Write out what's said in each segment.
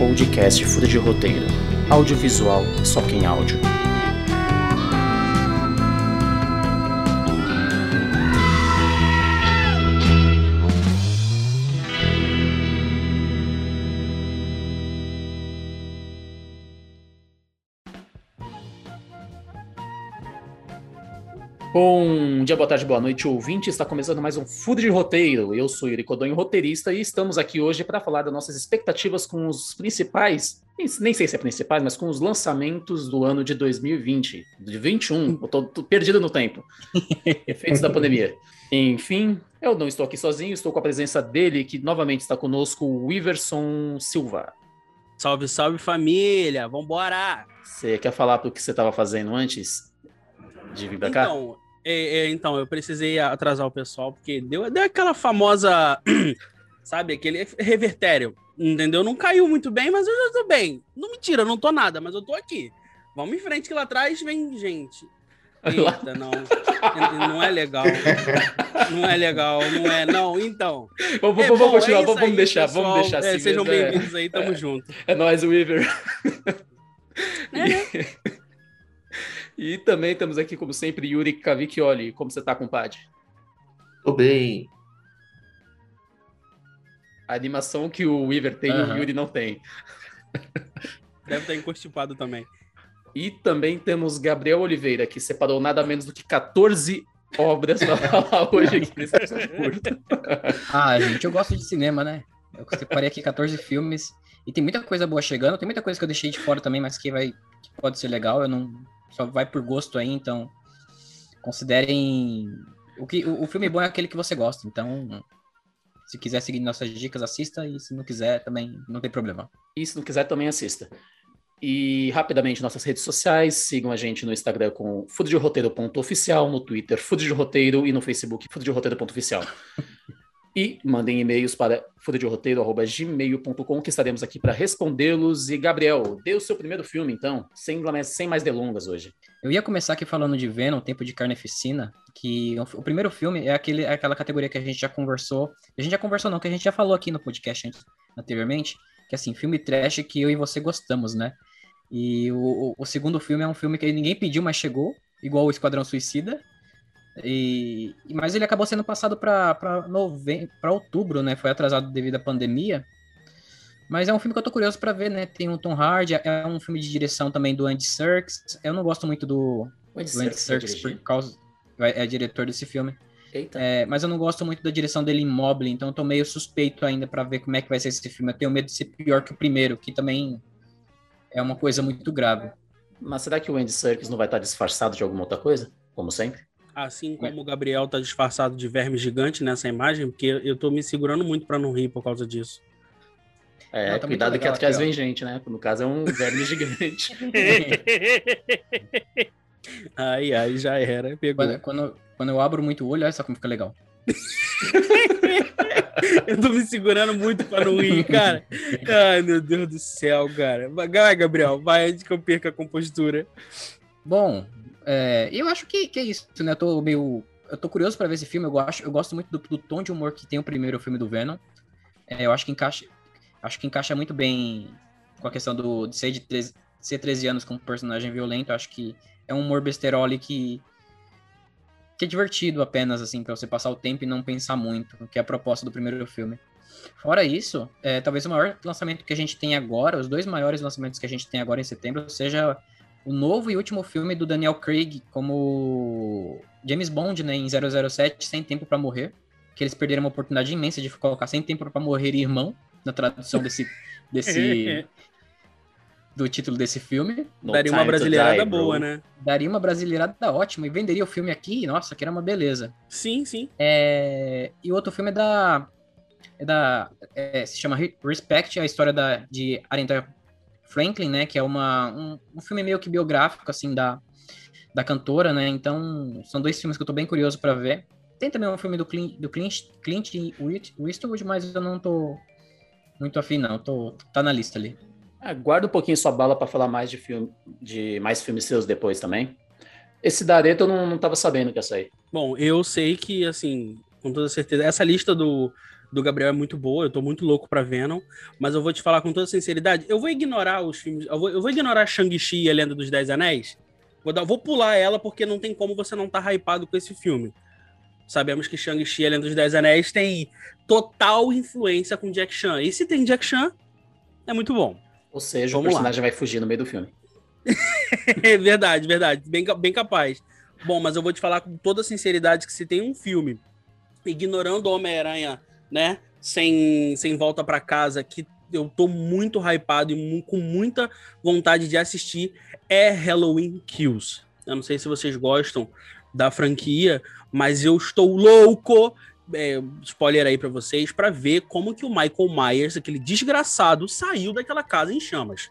podcast Fura de Roteiro. Audiovisual, só quem áudio. Bom dia, boa tarde, boa noite, ouvinte. Está começando mais um Food de Roteiro. Eu sou Yuri Codonho, roteirista, e estamos aqui hoje para falar das nossas expectativas com os principais, nem sei se é principais, mas com os lançamentos do ano de 2020, de 21. Eu tô, tô perdido no tempo. Efeitos da pandemia. Enfim, eu não estou aqui sozinho, estou com a presença dele, que novamente está conosco, o Iverson Silva. Salve, salve família, vambora! Você quer falar do que você estava fazendo antes? de vir pra cá? Então, é, é, então, eu precisei atrasar o pessoal, porque deu, deu aquela famosa, sabe, aquele revertério, entendeu? Não caiu muito bem, mas eu já tô bem. Não mentira, eu não tô nada, mas eu tô aqui. Vamos em frente que lá atrás vem gente. Eita, não. Não é legal. Não é legal, não é. Não, então. Vamos, é, vamos bom, continuar, é vamos, aí, deixar, pessoal. vamos deixar é, assim. Sejam é. bem-vindos aí, tamo junto. É nóis, Weaver. É, né? E também temos aqui, como sempre, Yuri Cavicchioli. Como você tá, compadre? Tô bem. A animação que o Weaver tem, uhum. o Yuri não tem. Deve estar enconstipado também. E também temos Gabriel Oliveira, que separou nada menos do que 14 obras para falar hoje aqui nesse curto. Ah, gente, eu gosto de cinema, né? Eu separei aqui 14 filmes e tem muita coisa boa chegando, tem muita coisa que eu deixei de fora também, mas que vai que pode ser legal. Eu não só vai por gosto aí, então considerem o que o, o filme bom é aquele que você gosta. Então, se quiser seguir nossas dicas, assista e se não quiser também não tem problema. E se não quiser também assista. E rapidamente nossas redes sociais, sigam a gente no Instagram com fudederoteiro.oficial, no Twitter fudederoteiro e no Facebook fudederoteiro.oficial. e mandem e-mails para fudaderoteiro.gmail.com que estaremos aqui para respondê-los. E, Gabriel, dê o seu primeiro filme, então, sem, sem mais delongas hoje. Eu ia começar aqui falando de Venom, Tempo de Carneficina, que o primeiro filme é, aquele, é aquela categoria que a gente já conversou, a gente já conversou não, que a gente já falou aqui no podcast anteriormente, que assim, filme trash que eu e você gostamos, né? E o, o, o segundo filme é um filme que ninguém pediu, mas chegou, igual o Esquadrão Suicida, e, mas ele acabou sendo passado para outubro, né? Foi atrasado devido à pandemia. Mas é um filme que eu tô curioso para ver, né? Tem o Tom Hardy, é um filme de direção também do Andy Serkis. Eu não gosto muito do, do Andy Serkis por causa é, é diretor desse filme. É, mas eu não gosto muito da direção dele em Mobile, então eu tô meio suspeito ainda para ver como é que vai ser esse filme. Eu tenho medo de ser pior que o primeiro, que também é uma coisa muito grave. Mas será que o Andy Serkis não vai estar disfarçado de alguma outra coisa, como sempre? Assim como o Gabriel tá disfarçado de verme gigante nessa imagem, porque eu tô me segurando muito para não rir por causa disso. É, não, tá cuidado que atrás vem gente, né? No caso é um verme gigante. ai, ai, já era. Pegou. Quando, quando, quando, eu abro muito o olho, olha só como fica legal. eu tô me segurando muito para não rir, cara. Ai, meu Deus do céu, cara. Vai, Gabriel, vai antes que eu perca a compostura. Bom, é, eu acho que, que é isso, né? Eu tô meio. Eu tô curioso para ver esse filme. Eu gosto, eu gosto muito do, do, tom de humor que tem o primeiro filme do Venom. É, eu acho que encaixa. Acho que encaixa muito bem com a questão do, de ser de 13, ser 13 anos com um personagem violento. Eu acho que é um humor besterol que. que é divertido apenas, assim, para você passar o tempo e não pensar muito, que é a proposta do primeiro filme. Fora isso, é, talvez o maior lançamento que a gente tem agora, os dois maiores lançamentos que a gente tem agora em setembro, seja o novo e último filme do Daniel Craig como James Bond, né, em 007, Sem Tempo para Morrer, que eles perderam uma oportunidade imensa de colocar Sem Tempo para Morrer irmão na tradução desse desse do título desse filme. No Daria uma brasileirada die, boa, né? Daria uma brasileirada ótima e venderia o filme aqui, nossa, que era uma beleza. Sim, sim. É... E o outro filme é da é da é, se chama Respect, a história da de Aretha Franklin, né? Que é uma, um, um filme meio que biográfico, assim, da, da cantora, né? Então, são dois filmes que eu tô bem curioso para ver. Tem também um filme do Clint, do Clint, Clint Eastwood, mas eu não tô muito afim, não. Tô, tá na lista ali. Aguarda um pouquinho sua bala para falar mais de filme, de mais filmes seus depois também. Esse da Areta eu não, não tava sabendo que ia sair. Bom, eu sei que, assim, com toda certeza, essa lista do, do Gabriel é muito boa, eu tô muito louco pra Venom, mas eu vou te falar com toda sinceridade, eu vou ignorar os filmes, eu vou, eu vou ignorar Shang-Chi e a Lenda dos Dez Anéis, vou, dar, vou pular ela porque não tem como você não tá hypado com esse filme. Sabemos que Shang-Chi e a Lenda dos Dez Anéis tem total influência com Jack Chan, e se tem Jack Chan, é muito bom. Ou seja, Vamos o personagem lá. vai fugir no meio do filme. é verdade, verdade, bem, bem capaz. Bom, mas eu vou te falar com toda sinceridade que se tem um filme ignorando o Homem-Aranha né? Sem, sem volta para casa, que eu tô muito hypado e com muita vontade de assistir, é Halloween Kills. Eu não sei se vocês gostam da franquia, mas eu estou louco, é, spoiler aí para vocês, para ver como que o Michael Myers, aquele desgraçado, saiu daquela casa em chamas.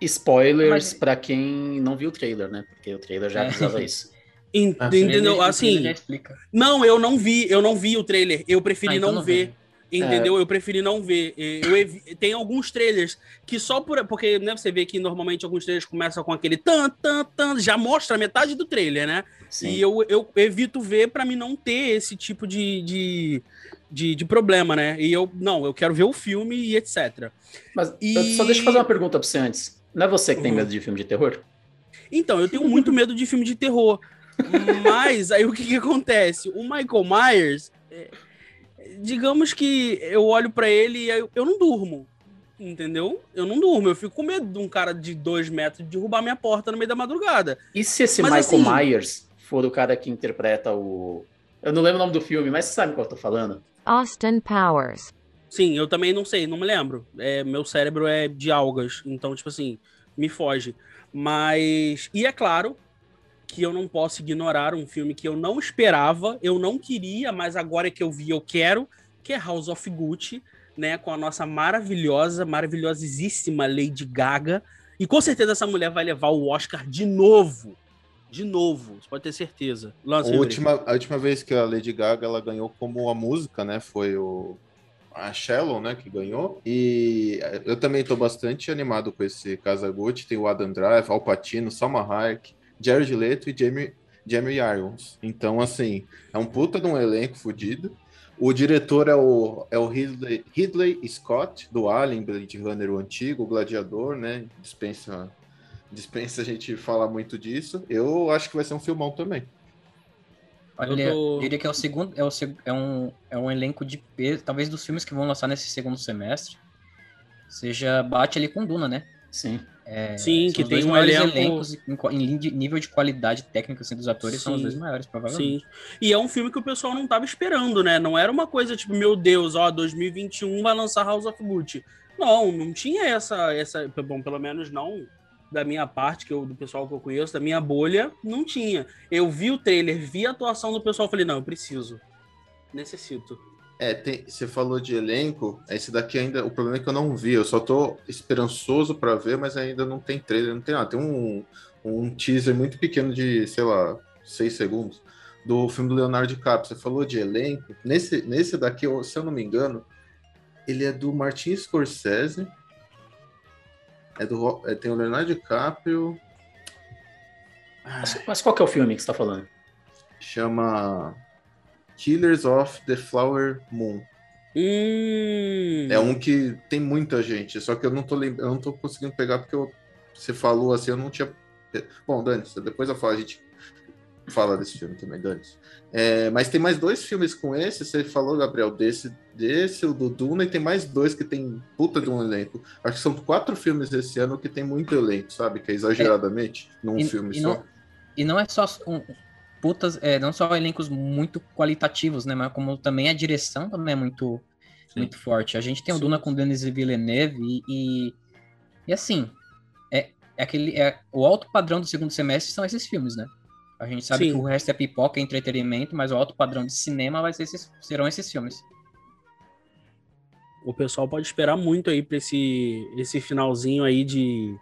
Spoilers mas... para quem não viu o trailer, né? Porque o trailer já é. avisava é. isso. Entendeu? Assim, não, eu não vi, eu não vi o trailer. Eu preferi ah, então não, não, ver. Entendeu? É. Eu preferi não ver. Eu ev... Tem alguns trailers que só por. Porque né, você vê que normalmente alguns trailers começam com aquele tan, tan, tan, já mostra metade do trailer, né? Sim. E eu, eu evito ver para mim não ter esse tipo de, de, de, de, problema, né? E eu, não, eu quero ver o filme e etc. Mas e... só deixa eu fazer uma pergunta pra você antes. Não é você que tem uhum. medo de filme de terror? Então, eu tenho muito medo de filme de terror. Mas aí o que, que acontece? O Michael Myers, é, digamos que eu olho para ele e eu, eu não durmo. Entendeu? Eu não durmo, eu fico com medo de um cara de dois metros derrubar minha porta no meio da madrugada. E se esse mas, Michael assim, Myers for o cara que interpreta o. Eu não lembro o nome do filme, mas você sabe qual eu tô falando? Austin Powers. Sim, eu também não sei, não me lembro. É, meu cérebro é de algas, então, tipo assim, me foge. Mas. E é claro que eu não posso ignorar um filme que eu não esperava, eu não queria, mas agora que eu vi, eu quero, que é House of Gucci, né, com a nossa maravilhosa, maravilhosíssima Lady Gaga. E com certeza essa mulher vai levar o Oscar de novo. De novo, você pode ter certeza. A, última, a última vez que a Lady Gaga ela ganhou como a música, né, foi o a Shallow, né, que ganhou. E eu também estou bastante animado com esse Gucci. Tem o Adam Drive, Al Pacino, Salma Hayek, Jared Leto e Jamie, Jamie Irons. Então, assim, é um puta de um elenco fodido. O diretor é o, é o Ridley, Ridley Scott, do Alien, Blade Runner, o antigo, o Gladiador, né? Dispensa, dispensa a gente falar muito disso. Eu acho que vai ser um filmão também. Olha, eu diria que é o segundo, é, o, é, um, é um elenco de peso, talvez dos filmes que vão lançar nesse segundo semestre, seja bate ali com Duna, né? Sim. É, Sim, que tem um elenco... elencos em, em, nível de qualidade técnica assim, dos atores Sim. são os dois maiores, provavelmente. Sim. E é um filme que o pessoal não estava esperando, né? Não era uma coisa tipo, meu Deus, ó, 2021 vai lançar House of Gucci. Não, não tinha essa, essa, bom, pelo menos não da minha parte, que eu, do pessoal que eu conheço, da minha bolha, não tinha. Eu vi o trailer, vi a atuação do pessoal, falei, não, eu preciso. Necessito. É, tem, você falou de elenco, esse daqui ainda, o problema é que eu não vi, eu só tô esperançoso para ver, mas ainda não tem trailer, não tem nada. Tem um, um teaser muito pequeno de, sei lá, seis segundos, do filme do Leonardo DiCaprio. Você falou de elenco, nesse, nesse daqui, se eu não me engano, ele é do Martin Scorsese, é do, é, tem o Leonardo DiCaprio... Mas, mas qual que é o filme que você tá falando? Chama Killers of the Flower Moon. Hum. É um que tem muita gente, só que eu não tô lembrando, eu não tô conseguindo pegar porque eu, você falou assim, eu não tinha. Bom, Dani, depois eu falo, a gente fala desse filme também, Dani. É, mas tem mais dois filmes com esse, você falou, Gabriel, desse, desse, o do Duna, e tem mais dois que tem puta de um elenco. Acho que são quatro filmes desse ano que tem muito elenco, sabe? Que é exageradamente é, num e, filme e só. Não, e não é só um, putas, é, não só elencos muito qualitativos, né, mas como também a direção também é muito, muito forte. A gente tem o Duna com Denis Villeneuve e, e, e assim, é, é, aquele, é, o alto padrão do segundo semestre são esses filmes, né? A gente sabe Sim. que o resto é pipoca, é entretenimento, mas o alto padrão de cinema vai ser esses, serão esses filmes. O pessoal pode esperar muito aí para esse, esse finalzinho aí de,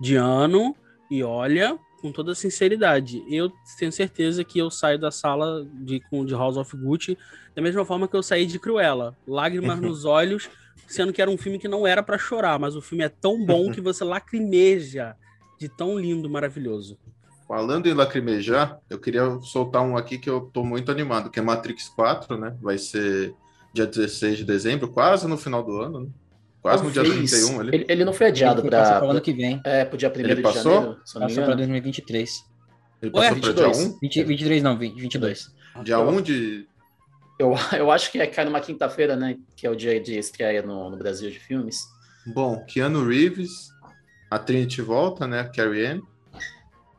de ano. E olha, com toda sinceridade, eu tenho certeza que eu saio da sala de, de House of Gucci da mesma forma que eu saí de Cruella. Lágrimas nos olhos, sendo que era um filme que não era para chorar, mas o filme é tão bom que você lacrimeja de tão lindo, maravilhoso. Falando em lacrimejar, eu queria soltar um aqui que eu tô muito animado, que é Matrix 4, né? Vai ser dia 16 de dezembro, quase no final do ano, né? Quase no dia Talvez. 31 ali. Ele, ele não foi adiado para o ano que vem. é, pro dia 1 Ele de passou? janeiro, Passou para engano. 2023. Ele Ué, passou para dia 22. 1? 20, 23 não, 20, 22. Dia 1 de. Eu, eu acho que é cai numa quinta-feira, né? Que é o dia de estreia no, no Brasil de filmes. Bom, Keanu Reeves, a Trinity volta, né? A Carrie Ann.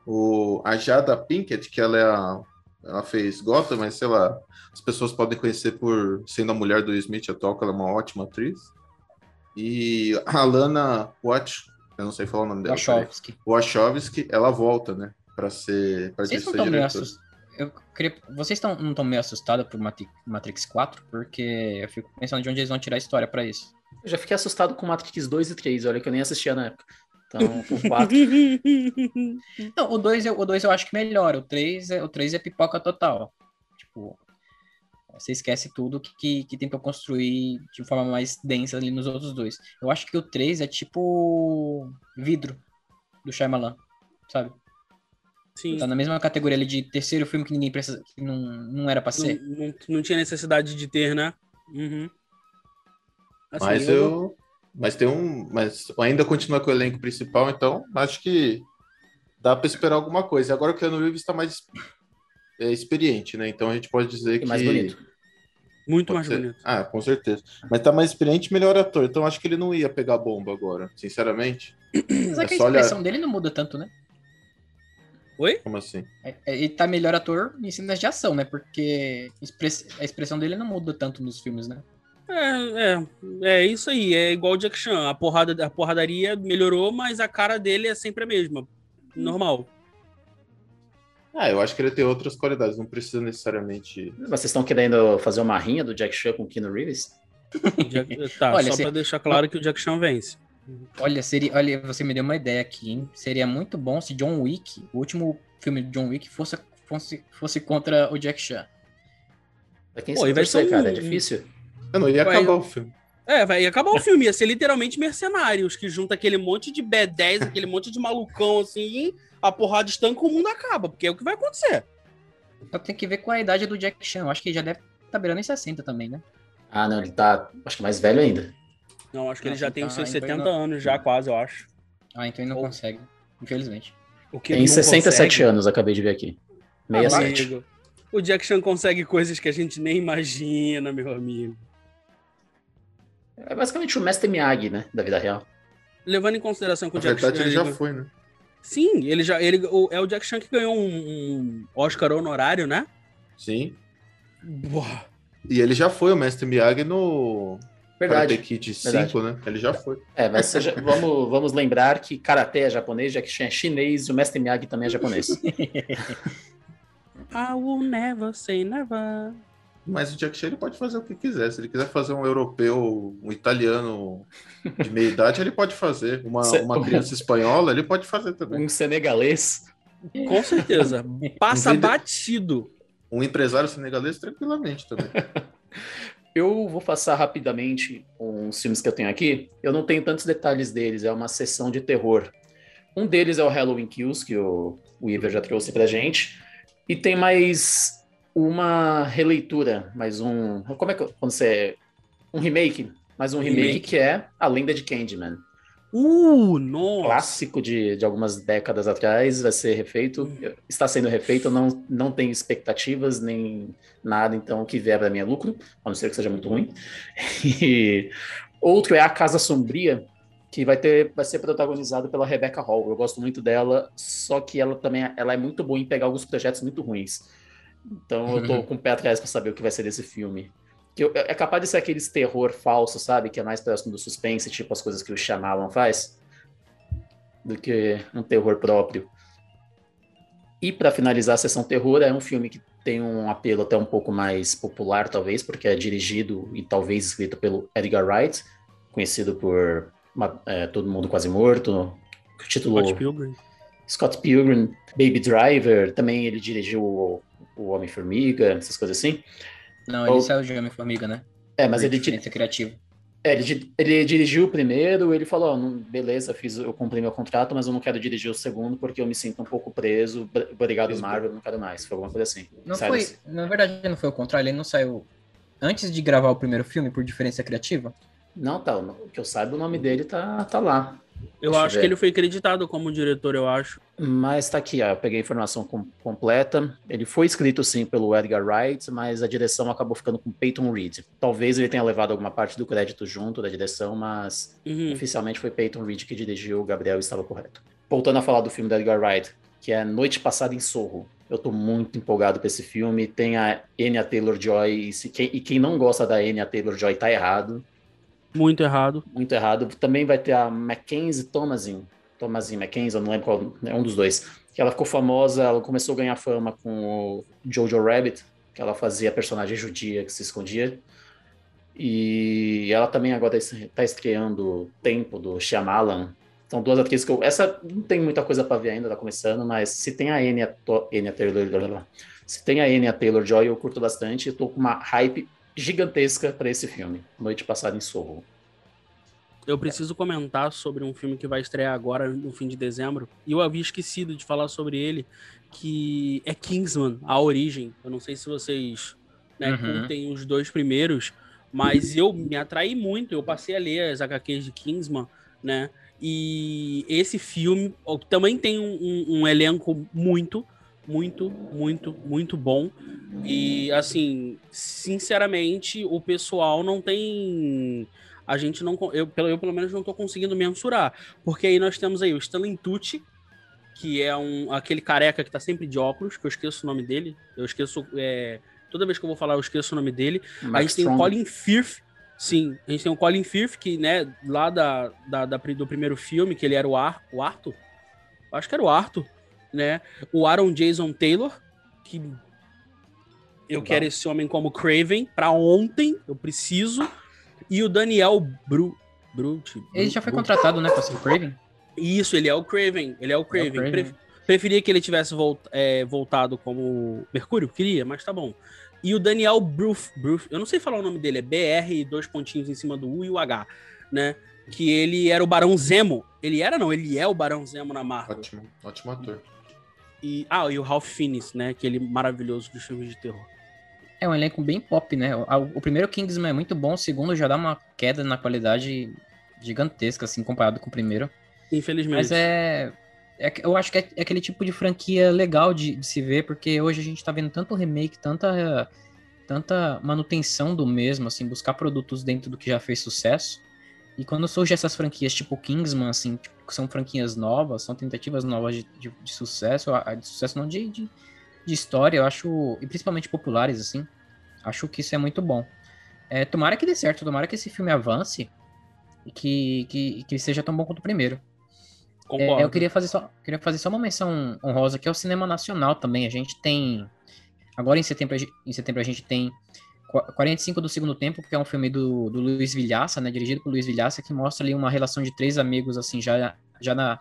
O, a Jada Pinkett, que ela é a. Ela fez Gotham, mas sei lá, as pessoas podem conhecer por sendo a mulher do Smith atual, que ela é uma ótima atriz. E a Lana Watch, eu não sei falar o nome dela. Wachowski. Wachowski, ela volta, né? Pra ser. Pra Vocês não ser estão meio assustados? Eu queria... Vocês tão, não estão meio assustados por Matrix 4? Porque eu fico pensando de onde eles vão tirar a história pra isso. Eu já fiquei assustado com Matrix 2 e 3, olha que eu nem assistia na época. Então, com 4. Não, o 2 eu, o dois eu acho que melhora. O 3 é, o 3 é pipoca total. Tipo, você esquece tudo que, que, que tentou construir de forma mais densa ali nos outros dois. Eu acho que o 3 é tipo vidro do Shyamalan, sabe? Sim. Tá na mesma categoria ali de terceiro filme que ninguém precisa, que não, não era pra ser. Não, não, não tinha necessidade de ter, né? Uhum. Assim, Mas eu. Mas tem um. Mas ainda continua com o elenco principal, então acho que dá pra esperar alguma coisa. Agora o Keanu Reeves está mais é, experiente, né? Então a gente pode dizer E que. mais bonito. Muito pode mais ser- bonito. Ah, com certeza. Mas tá mais experiente e melhor ator. Então acho que ele não ia pegar bomba agora, sinceramente. Mas é que é a olhar- expressão dele não muda tanto, né? Oi? Como assim? É- é- Ele tá melhor ator em cenas de ação, né? Porque express- a expressão dele não muda tanto nos filmes, né? É, é, é isso aí. É igual o Jack Chan. A, porrada, a porradaria melhorou, mas a cara dele é sempre a mesma. Normal. Ah, eu acho que ele tem outras qualidades, não precisa necessariamente. Mas vocês estão querendo fazer uma rinha do Jack Chan com o Keanu Reeves? Jack- tá, Olha, só se- pra deixar claro que o Jack Chan vence. Olha, seria, olha, você me deu uma ideia aqui, hein? Seria muito bom se John Wick, o último filme de John Wick, fosse, fosse, fosse contra o Jack Chan. Pra quem Pô, vai ser um- cara? É difícil. Eu não ia Vai- acabar o filme. É, vai acabar o filme. Ia ser literalmente mercenários, que junta aquele monte de B10, aquele monte de malucão assim, a porrada estanca o mundo acaba, porque é o que vai acontecer. Só tem que ver com a idade do Jack Chan. Eu acho que ele já deve estar beirando em 60 também, né? Ah, não, ele tá, acho que mais velho ainda. Não, acho que ele Não, já tem os então, seus então 70 não- anos, já quase, eu acho. Ah, então ele não Ou- consegue. Infelizmente. O que Tem não 67 consegue- anos, acabei de ver aqui. Ah, 67. amigo, O Jack Chan consegue coisas que a gente nem imagina, meu amigo. É basicamente o Mestre Miyagi, né? Da vida real. Levando em consideração que o Na Jack verdade, Chan. ele já foi, né? Sim, ele já. Ele, o- é o Jack Chan que ganhou um, um Oscar honorário, né? Sim. Boa. E ele já foi o Mestre Miyagi no Verdade. Karate Kid Verdade. 5, né? Ele já foi. É, mas seja, vamos, vamos lembrar que Karate é japonês, Jack Chan é chinês e o Mestre Miyagi também é japonês. I will never say never. Mas o Jack Chan ele pode fazer o que quiser. Se ele quiser fazer um europeu, um italiano de meia idade, ele pode fazer. Uma, uma criança espanhola, ele pode fazer também. um senegalês. Com certeza. Passa Um batido. Um empresário senegalês, tranquilamente também. Eu vou passar rapidamente uns filmes que eu tenho aqui. Eu não tenho tantos detalhes deles, é uma sessão de terror. Um deles é o Halloween Kills, que o, o Iver já trouxe pra gente. E tem mais uma releitura, mais um. Como é que. Quando você. Um remake. Mais um remake, Remake. que é A Lenda de Candyman. Uh, nossa. Clássico de, de algumas décadas atrás, vai ser refeito. Está sendo refeito, não, não tenho expectativas nem nada, então o que vier para mim é lucro, a não ser que seja muito ruim. E outro é A Casa Sombria, que vai, ter, vai ser protagonizado pela Rebecca Hall. Eu gosto muito dela, só que ela também ela é muito boa em pegar alguns projetos muito ruins. Então eu tô com o pé atrás para saber o que vai ser desse filme. Que eu- é capaz de ser aqueles terror falso, sabe? Que é mais próximo do suspense, tipo as coisas que o Shyamalan faz, do que um terror próprio. E para finalizar a sessão terror, é um filme que tem um apelo até um pouco mais popular, talvez, porque é dirigido e talvez escrito pelo Edgar Wright, conhecido por é, Todo Mundo Quase Morto, o título Scott Pilgrim. Scott Pilgrim, Baby Driver, também ele dirigiu o, Homem-Formiga, essas coisas assim. Não, Ou- ele saiu de Homem-Formiga, né? É, mas ele, di- diferença criativa. é, ele, ele dirigiu o primeiro, ele falou, não- beleza, fiz, eu cumpri meu contrato, mas eu não quero dirigir o segundo porque eu me sinto um pouco preso, Br- obrigado Isso. Marvel, não quero mais, foi alguma coisa assim. Não Sai foi, desse- na verdade, não foi o contrário, ele não saiu antes de gravar o primeiro filme por diferença criativa? Não, tá. o Que eu saiba, o nome dele tá, tá lá. Eu Deixa acho ver. que ele foi acreditado como diretor, eu acho. Mas tá aqui, ó, eu peguei a informação com- completa. Ele foi escrito sim pelo Edgar Wright, mas a direção acabou ficando com Peyton Reed. Talvez ele tenha levado alguma parte do crédito junto da direção, mas Uhum. oficialmente foi Peyton Reed que dirigiu, o Gabriel estava correto. Voltando a falar do filme do Edgar Wright, que é Noite Passada em Sorro. Eu tô muito empolgado pra esse filme. Tem a Anya Taylor-Joy, e, quem- e quem não gosta da Anya Taylor-Joy tá errado. Muito errado. muito errado. Também vai ter a Mackenzie Thomasin, Thomasin Mackenzie, eu não lembro qual, é um dos dois. Que ela ficou famosa, ela começou a ganhar fama com o Jojo Rabbit, que ela fazia personagem judia que se escondia. E ela também agora está estreando o Tempo do Shyamalan. São duas atrizes que eu. Essa não tem muita coisa para ver ainda, tá começando, mas se tem a Anya, To- Anya Taylor. Se tem a Anya Taylor Joy, eu curto bastante. Eu tô com uma hype gigantesca para esse filme. Noite Passada em Sorro. Eu preciso comentar sobre um filme que vai estrear agora no fim de dezembro. E eu havia esquecido de falar sobre ele, que é Kingsman, A Origem. Eu não sei se vocês né, Uhum. curtem os dois primeiros, mas eu me atraí muito. Eu passei a ler as HQs de Kingsman, né? E esse filme também tem um, um- um elenco muito, muito, muito, muito bom. E assim, sinceramente, o pessoal não tem. A gente não. Eu, pelo- eu pelo menos não tô conseguindo mensurar. Porque aí nós temos aí o Stanley Tucci, que é um, aquele careca que tá sempre de óculos, que eu esqueço o nome dele. Eu esqueço. é, toda vez que eu vou falar, eu esqueço o nome dele. a Max gente tem o. Colin Firth. Sim, a gente tem o Colin Firth, que, né, lá da, da, da do primeiro filme, que ele era o, Ar, o Arthur. Acho que era o Arthur, né? O Aaron Jason Taylor, que eu Legal. quero esse homem como Craven pra ontem, eu preciso. E o Daniel Bru, Brut. Ele já foi Brut- contratado, né, pra ser o Craven? Isso, ele é o Craven. Ele é o Craven. Craven. Pref- preferia que ele tivesse volt- é, voltado como Mercúrio, queria, mas tá bom. E o Daniel Bruf, Bruf, eu não sei falar o nome dele, é BR e dois pontinhos em cima do U e o H, né? Que ele era o Barão Zemo. Ele era, não, ele é o Barão Zemo na Marvel. Ótimo, ótimo ator. E, ah, e o Ralph Fiennes, né? Aquele maravilhoso dos filmes de terror. É um elenco bem pop, né? O, o primeiro Kingsman é muito bom, o segundo já dá uma queda na qualidade gigantesca, assim, comparado com o primeiro. Infelizmente. Mas é, é Eu acho que é, é aquele tipo de franquia legal de, de se ver, porque hoje a gente tá vendo tanto remake, tanta, tanta manutenção do mesmo, assim, buscar produtos dentro do que já fez sucesso. E quando surgem essas franquias tipo Kingsman, assim, tipo, que são franquias novas, são tentativas novas de, de, de sucesso, de sucesso não de, de, de história, eu acho, e principalmente populares, assim, acho que isso é muito bom. É, tomara que dê certo, tomara que esse filme avance e que, que, que seja tão bom quanto o primeiro. É, eu queria fazer, só, queria fazer só uma menção honrosa, que é o cinema nacional também. A gente tem. Agora em setembro, em setembro a gente tem 45 do Segundo Tempo, que é um filme do, do Luiz Vilhaça, né? Dirigido por Luiz Vilhaça, que mostra ali uma relação de três amigos, assim, já, já na,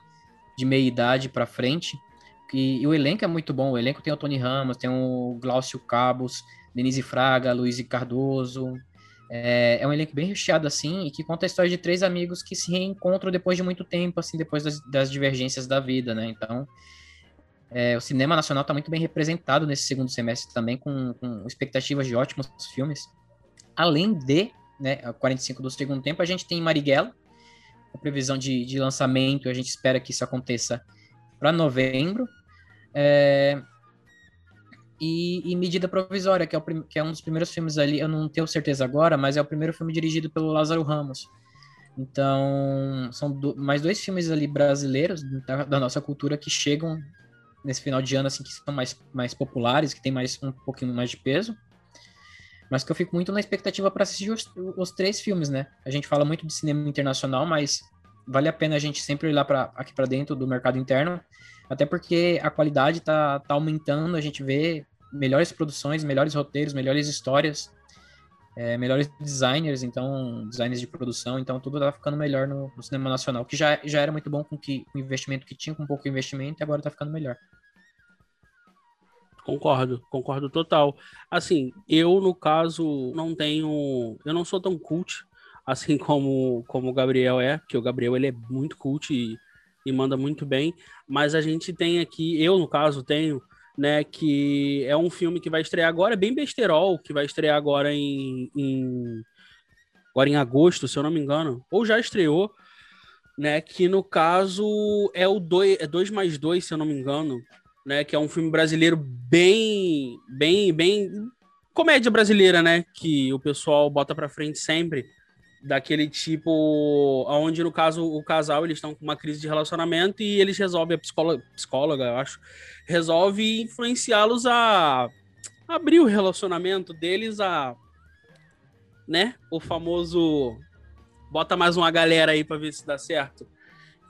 de meia idade pra frente. E, e o elenco é muito bom. O elenco tem o Tony Ramos, tem o Glaucio Cabos, Denise Fraga, Luiz Cardoso. É, é um elenco bem recheado, assim, e que conta a história de três amigos que se reencontram depois de muito tempo, assim, depois das, das divergências da vida, né? Então, é, o cinema nacional está muito bem representado nesse segundo semestre também, com, com expectativas de ótimos filmes. Além de, né, a 45 do segundo tempo, a gente tem Marighella, a previsão de, de lançamento, a gente espera que isso aconteça para novembro. É, e, e Medida Provisória, que é, o, que é um dos primeiros filmes ali, eu não tenho certeza agora, mas é o primeiro filme dirigido pelo Lázaro Ramos. Então, são do- mais dois filmes ali brasileiros da, da nossa cultura que chegam nesse final de ano, assim, que são mais, mais populares, que tem mais um pouquinho mais de peso. Mas que eu fico muito na expectativa para assistir os, os três filmes, né? A gente fala muito de cinema internacional, mas vale a pena a gente sempre olhar para aqui para dentro do mercado interno, até porque a qualidade tá, tá aumentando, a gente vê melhores produções, melhores roteiros, melhores histórias, é, melhores designers, então designers de produção, então tudo tá ficando melhor no, no cinema nacional, que já, já era muito bom com, que, o investimento que tinha, com pouco investimento, e agora tá ficando melhor. Concordo, concordo total. Assim, eu, no caso, não tenho. Eu não sou tão cult, assim como, como o Gabriel é, porque o Gabriel ele é muito cult e, e manda muito bem. Mas a gente tem aqui, eu, no caso, tenho né? Que é um filme que vai estrear agora, é bem besterol, que vai estrear agora em, em agora em agosto, se eu não me engano, ou já estreou, né? Que no caso é o 2 é dois mais 2, se eu não me engano, né? Que é um filme brasileiro bem, bem, bem comédia brasileira, né? Que o pessoal bota pra frente sempre. Daquele tipo, onde no caso o casal eles estão com uma crise de relacionamento e eles resolvem, a psicóloga, psicóloga eu acho, resolve influenciá-los a abrir o relacionamento deles a, né? O famoso bota mais uma galera aí para ver se dá certo.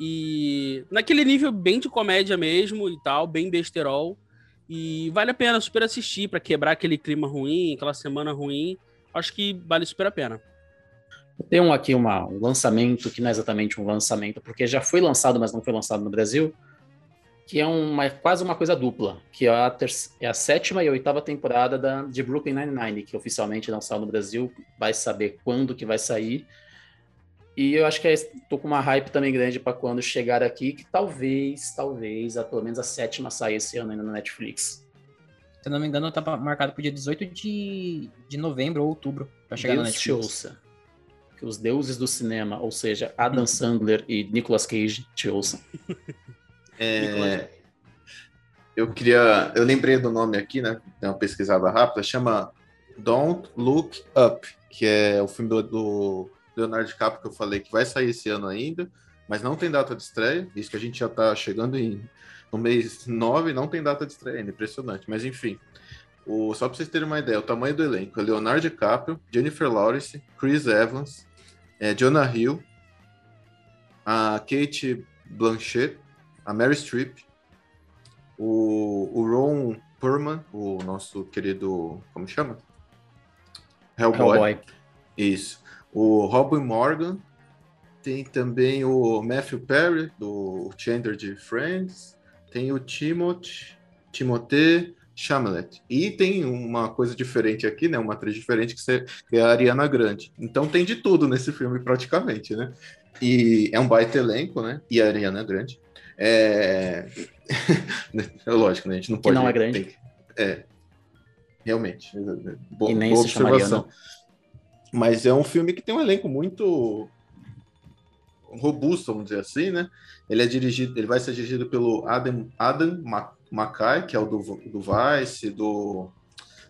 E naquele nível bem de comédia mesmo e tal, bem besterol. E vale a pena super assistir para quebrar aquele clima ruim, aquela semana ruim. Acho que vale super a pena. Tem um aqui uma, um lançamento que não é exatamente um lançamento, porque já foi lançado, mas não foi lançado no Brasil, que é uma, quase uma coisa dupla, que é a, ter, é a sétima e a oitava temporada da, de Brooklyn Nine-Nine, que oficialmente não saiu no Brasil, vai saber quando que vai sair, e eu acho que estou com uma hype também grande para quando chegar aqui, que talvez, talvez, a, pelo menos a sétima saia esse ano ainda na Netflix. Se eu não me engano, tá marcado para o dia 18 de, de novembro ou outubro para chegar Deus na Netflix. Te ouça. Que os deuses do cinema, ou seja, Adam Sandler e Nicolas Cage, te ouçam. É, eu queria. Eu lembrei do nome aqui, né? Tem uma pesquisada rápida, chama Don't Look Up, que é o filme do, do Leonardo DiCaprio que eu falei que vai sair esse ano ainda, mas não tem data de estreia. Isso que a gente já está chegando em, no mês 9, não tem data de estreia ainda, impressionante. Mas enfim, o, só para vocês terem uma ideia, o tamanho do elenco é Leonardo DiCaprio, Jennifer Lawrence, Chris Evans, é, Jonah Hill, a Kate Blanchett, a Mary Streep, o, o Ron Perlman, o nosso querido, como chama? Hellboy. Hellboy. Isso o Robin Morgan, tem também o Matthew Perry, do Chandler de Friends, tem o Timothy, Timothée Chalamet. E tem uma coisa diferente aqui, né? Uma atriz diferente que é a Ariana Grande. Então tem de tudo nesse filme praticamente, né? E é um baita elenco, né? E a Ariana Grande. É... é lógico, né? A gente não pode... Que não é grande. Tem... É. Realmente. Boa, e nem boa se observação. Mas é um filme que tem um elenco muito robusto, vamos dizer assim, né? Ele é dirigido, ele vai ser dirigido pelo Adam, Adam Mackay, que é o do, do Vice, do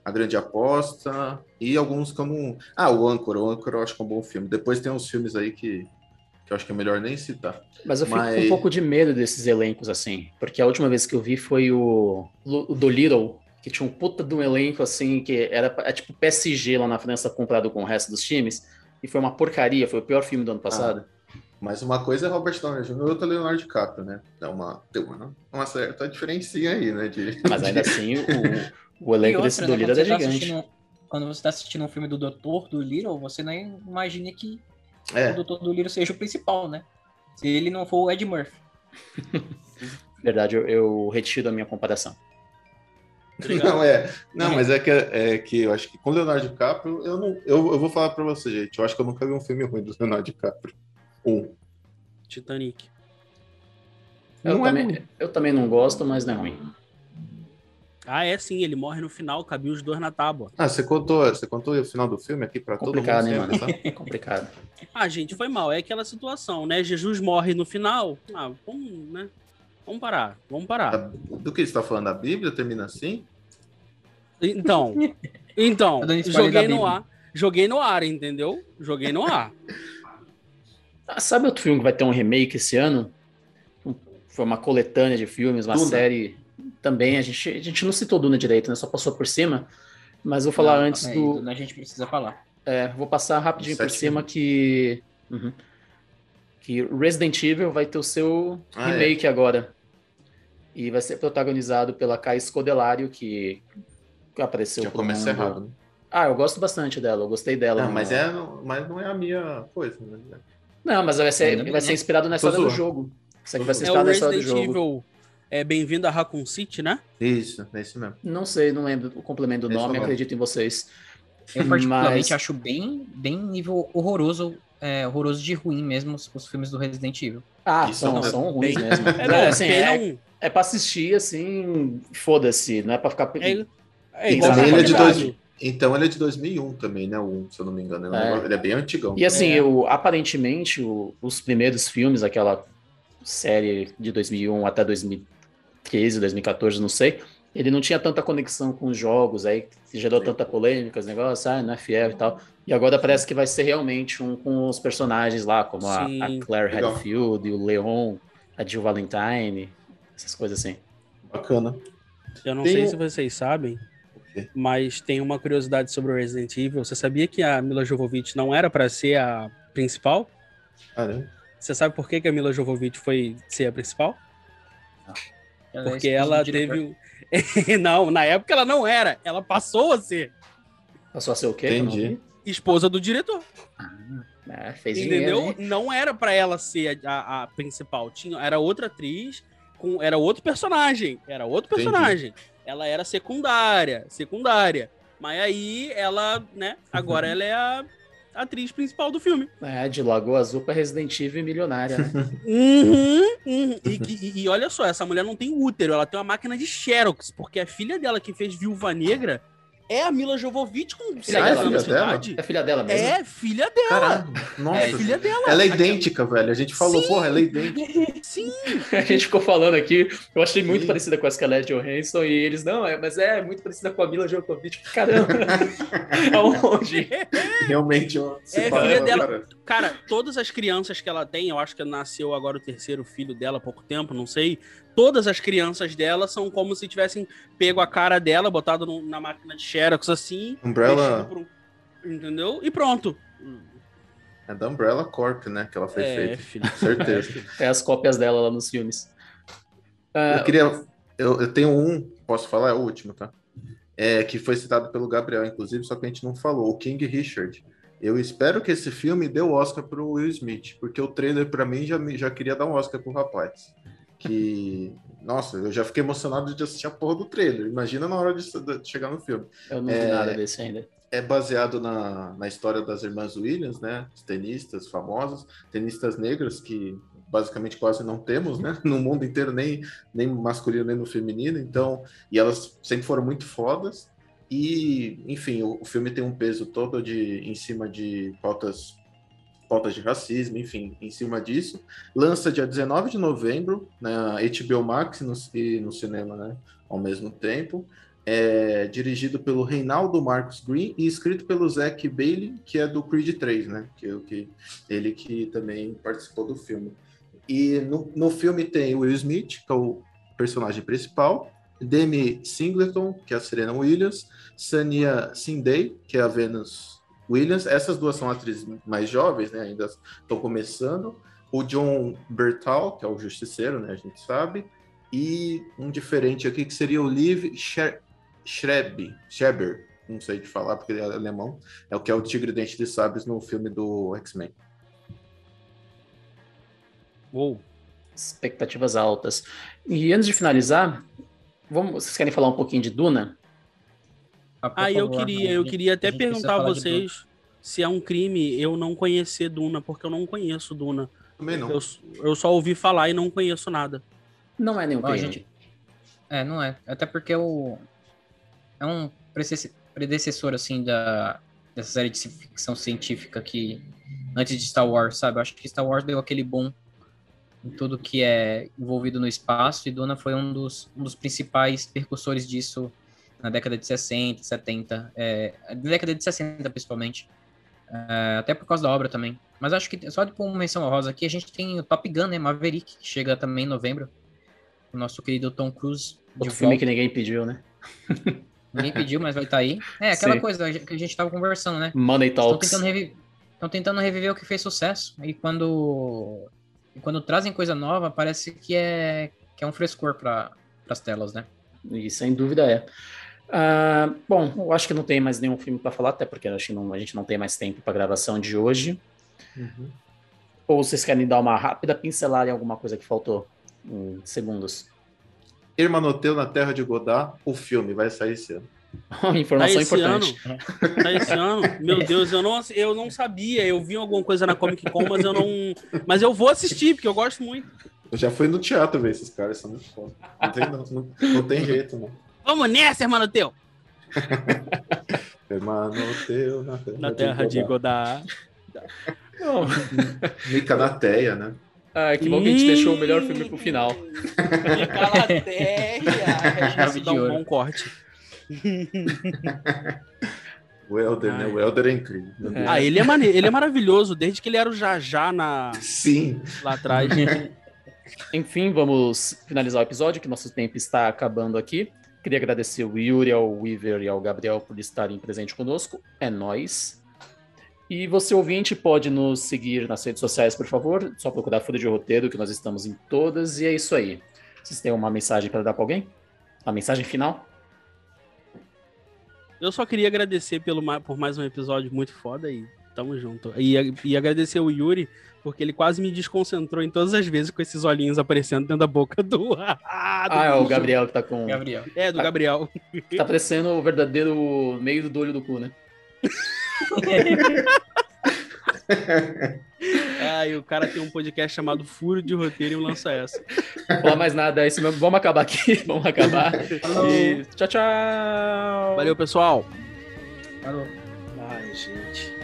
A Grande Aposta, e alguns não. Ah, o Anchor, o Anchor eu acho que é um bom filme. Depois tem uns filmes aí que, que eu acho que é melhor nem citar. Mas eu fico Mas... com um pouco de medo desses elencos, assim, porque a última vez que eu vi foi o, o do Little, que tinha um puta de um elenco assim, que era é tipo PSG lá na França comprado com o resto dos times, e foi uma porcaria, foi o pior filme do ano passado. Ah, mas uma coisa é Robert Downey Jr. e outra é Leonardo DiCaprio, né? É uma, tem uma, uma certa diferencinha aí, né? De, mas ainda de... assim, o, o elenco outra, desse do Little é tá gigante. Quando você está assistindo um filme do Doutor do Little, você nem imagina que é. o Doutor do Little seja o principal, né? Se ele não for o Ed Murphy. Verdade, eu, eu retiro a minha comparação. Não, é. Não, mas é que, é que eu acho que com o Leonardo DiCaprio, eu não. Eu, eu vou falar pra você, gente. Eu acho que eu nunca vi um filme ruim do Leonardo DiCaprio. Titanic. Eu, não é também, é eu também não gosto, mas não é ruim. Ah, é sim, ele morre no final, cabia os dois na tábua. Ah, você contou, você contou o final do filme aqui para todo mundo? Complicado, né, mano? É complicado. Ah, gente, foi mal, é aquela situação, né? Jesus morre no final. Ah, vamos, né? Vamos parar, vamos parar. Do que você está falando? A Bíblia termina assim? Então, então, joguei no ar. Joguei no ar, entendeu? Joguei no ar. Ah, sabe outro filme que vai ter um remake esse ano? Foi uma coletânea de filmes, uma Duna. série. Também, a gente, a gente não citou Duna direito, né? Só passou por cima. Mas vou falar não, antes é, do. A gente precisa falar. É, vou passar rapidinho por cima que. Uhum. Que Resident Evil vai ter o seu ah, é. remake é. agora. E vai ser protagonizado pela Kai Scodelario, que apareceu. Já começa errado, né? Ah, eu gosto bastante dela, eu gostei dela. Não, mas, é, mas não é a minha coisa, né? Não, mas vai ser, vai ser inspirado na história do jogo. Isso aqui vai ser inspirado é na história do jogo. Evil é bem-vindo a Raccoon City, né? Isso, é isso mesmo. Não sei, não lembro o complemento do nome, acredito em vocês. Eu particularmente mas... acho bem, bem nível horroroso, é, horroroso de ruim mesmo os, os filmes do Resident Evil. Ah, são, são ruins mesmo. É, não, assim, é, É pra assistir, assim, foda-se, não é pra ficar... É, é igual é de dois- Então ele é de 2001 também, né? O 1, se eu não me engano. Ele é, um É. ele é bem antigão. E assim, É. eu, aparentemente, o- os primeiros filmes, aquela série de 2001 até 2013, 2014, não sei, ele não tinha tanta conexão com os jogos, aí gerou tanta polêmica, os negócios, ah, não é fiel e tal. E agora parece que vai ser realmente um com os personagens lá, como a, Sim. a Claire Legal. Redfield, e o Leon, a Jill Valentine, essas coisas assim. Bacana. Eu não Tem sei um- se vocês sabem? Mas tem uma curiosidade sobre o Resident Evil. Você sabia que a Mila Jovovich não era pra ser a principal? Caramba. Você sabe por que, que a Mila Jovovich foi ser a principal? Ela é Porque do ela teve. não, na época ela não era. Ela passou a ser Passou a ser o quê? não Entendi. esposa do diretor. É, fez Entendeu? dinheiro, não era pra ela ser a, a- a principal. Tinha, era outra atriz, com, era outro personagem. Era outro Entendi. personagem. Ela era secundária, secundária. Mas aí ela, né? Agora ela é a atriz principal do filme. É, de Lagoa Azul pra Resident Evil milionária, né? Uhum, uhum. E, e- e olha só, essa mulher não tem útero, ela tem uma máquina de Xerox, porque a filha dela que fez Viúva Negra é a Mila Jovovich com Filha 6 dela, anos de filha dela? idade. É filha dela mesmo? É filha dela. Caralho. Nossa. É filha dela. Ela é idêntica, velho. A gente falou, Sim. porra, ela é idêntica. Sim. A gente ficou falando aqui, eu achei muito Sim. parecida com a Scarlett Johansson e eles, não, é, mas é muito parecida com a Mila Djokovic. Caramba, aonde? Realmente, É, filha ela dela. parece. Cara, todas as crianças que ela tem, eu acho que nasceu agora o terceiro filho dela há pouco tempo, não sei. Todas as crianças dela são como se tivessem pego a cara dela, botado no- na máquina de Xerox assim. Umbrella um- Entendeu? E pronto. é da Umbrella Corp, né? Que ela foi É, feita. filho. Certeza. É as cópias dela lá nos filmes. Ah, Eu queria. Eu, eu tenho um, posso falar? É o último, tá? É, que foi citado pelo Gabriel, inclusive, só que a gente não falou. O King Richard. Eu espero que esse filme dê o Oscar pro Will Smith, porque o trailer, pra mim, já, me- já queria dar um Oscar pro rapaz. Que. Nossa, eu já fiquei emocionado de assistir a porra do trailer. Imagina na hora de, de chegar no filme. eu não vi é- nada desse ainda. é baseado na, na história das irmãs Williams, né? As tenistas famosas, tenistas negras que basicamente quase não temos, né? No mundo inteiro, nem, nem no masculino nem no feminino. Então, e elas sempre foram muito fodas. E, enfim, o, o filme tem um peso todo de em cima de pautas pautas de racismo, enfim, em cima disso. Lança dia 19 de novembro na HBO Max no, e no cinema, né? Ao mesmo tempo é dirigido pelo Reinaldo Marcos Green e escrito pelo Zack Bailey, que é do Creed 3, né? Que, é que, ele que também participou do filme. E no, no filme tem Will Smith, que é o personagem principal, Demi Singleton, que é a Serena Williams, Sania Sindey, que é a Venus Williams. Essas duas são atrizes mais jovens, né? Ainda estão começando. O John Bertal, que é o justiceiro, né? A gente sabe. E um diferente aqui que seria o Liv Schreiber, Schreiber, não sei de falar porque ele é alemão, é o que é o Tigre Dente de Sabres no filme do X-Men. Uou. Expectativas altas. E antes de finalizar, vamos, vocês querem falar um pouquinho de Duna? Ah, por Ah, eu queria, eu queria até a perguntar a vocês se é um crime eu não conhecer Duna, porque eu não conheço Duna. Também não. Eu, eu só ouvi falar e não conheço nada. Não é nenhum Bom, a crime. gente- É, não é. Até porque o... é um predece- predecessor, assim, da... dessa série de ficção científica que antes de Star Wars, sabe? Eu acho que Star Wars deu aquele boom em tudo que é envolvido no espaço e Duna foi um dos, um dos principais percussores disso na década de 60, 70, é, na década de 60 principalmente, É, até por causa da obra também. Mas acho que só de pôr uma menção honrosa aqui, a gente tem o Top Gun, né, Maverick, que chega também em novembro, o nosso querido Tom Cruise Outro filme volta. que ninguém pediu, né? Ninguém pediu, mas vai estar aí. É, aquela Sim. coisa que a gente tava conversando, né? Money Estão Talks. tentando, revi- tão tentando reviver o que fez sucesso. E quando, e quando trazem coisa nova, parece que é, que é um frescor para as telas, né? E sem dúvida é. Ah, bom, eu acho que não tem mais nenhum filme para falar, até porque acho que não- a gente não tem mais tempo para gravação de hoje. Uhum. Ou vocês querem dar uma rápida pincelada em alguma coisa que faltou em segundos? Hermanoteu na Terra de Godard, o filme vai sair esse ano. Tá Informação esse importante. ano? Tá esse ano? Meu Deus, eu não, eu não sabia. Eu vi alguma coisa na Comic Con, mas eu não. Mas eu vou assistir, porque eu gosto muito. Eu já fui no teatro ver esses caras, são muito foda. Não tem, não, não, não tem jeito, não. Vamos nessa, irmão teu! Irmão teu na terra, Na terra de Godá. Não. Mica na teia, né? Ah, que bom que a gente deixou o melhor filme pro final. Fica na Isso dá um bom corte. O Elder, né? O Elder é incrível. Deus. Ah, ele é, mane... ele é maravilhoso, desde que ele era o Jajá na... Sim. lá atrás. Enfim, vamos finalizar o episódio, que nosso tempo está acabando aqui. Queria agradecer o Yuri, ao Weaver e ao Gabriel por estarem presentes conosco. É nóis. E você, ouvinte, pode nos seguir nas redes sociais, por favor. Só procurar Fúria de Roteiro, que nós estamos em todas. E é isso aí. Vocês têm uma mensagem para dar para alguém? A mensagem final? Eu só queria agradecer pelo, por mais um episódio muito foda e tamo junto. E, e agradecer o Yuri, porque ele quase me desconcentrou em todas as vezes com esses olhinhos aparecendo dentro da boca do. ah, do Ah, é o. Gabriel que tá com. Gabriel. É, do Gabriel. Tá parecendo o verdadeiro meio do olho do cu, né? Ah, e o cara tem um podcast chamado Furo de Roteiro e lança essa. Não vou falar mais nada, é isso mesmo. Vamos acabar aqui. Vamos acabar. E tchau, tchau. Valeu, pessoal. Falou. Ai, gente.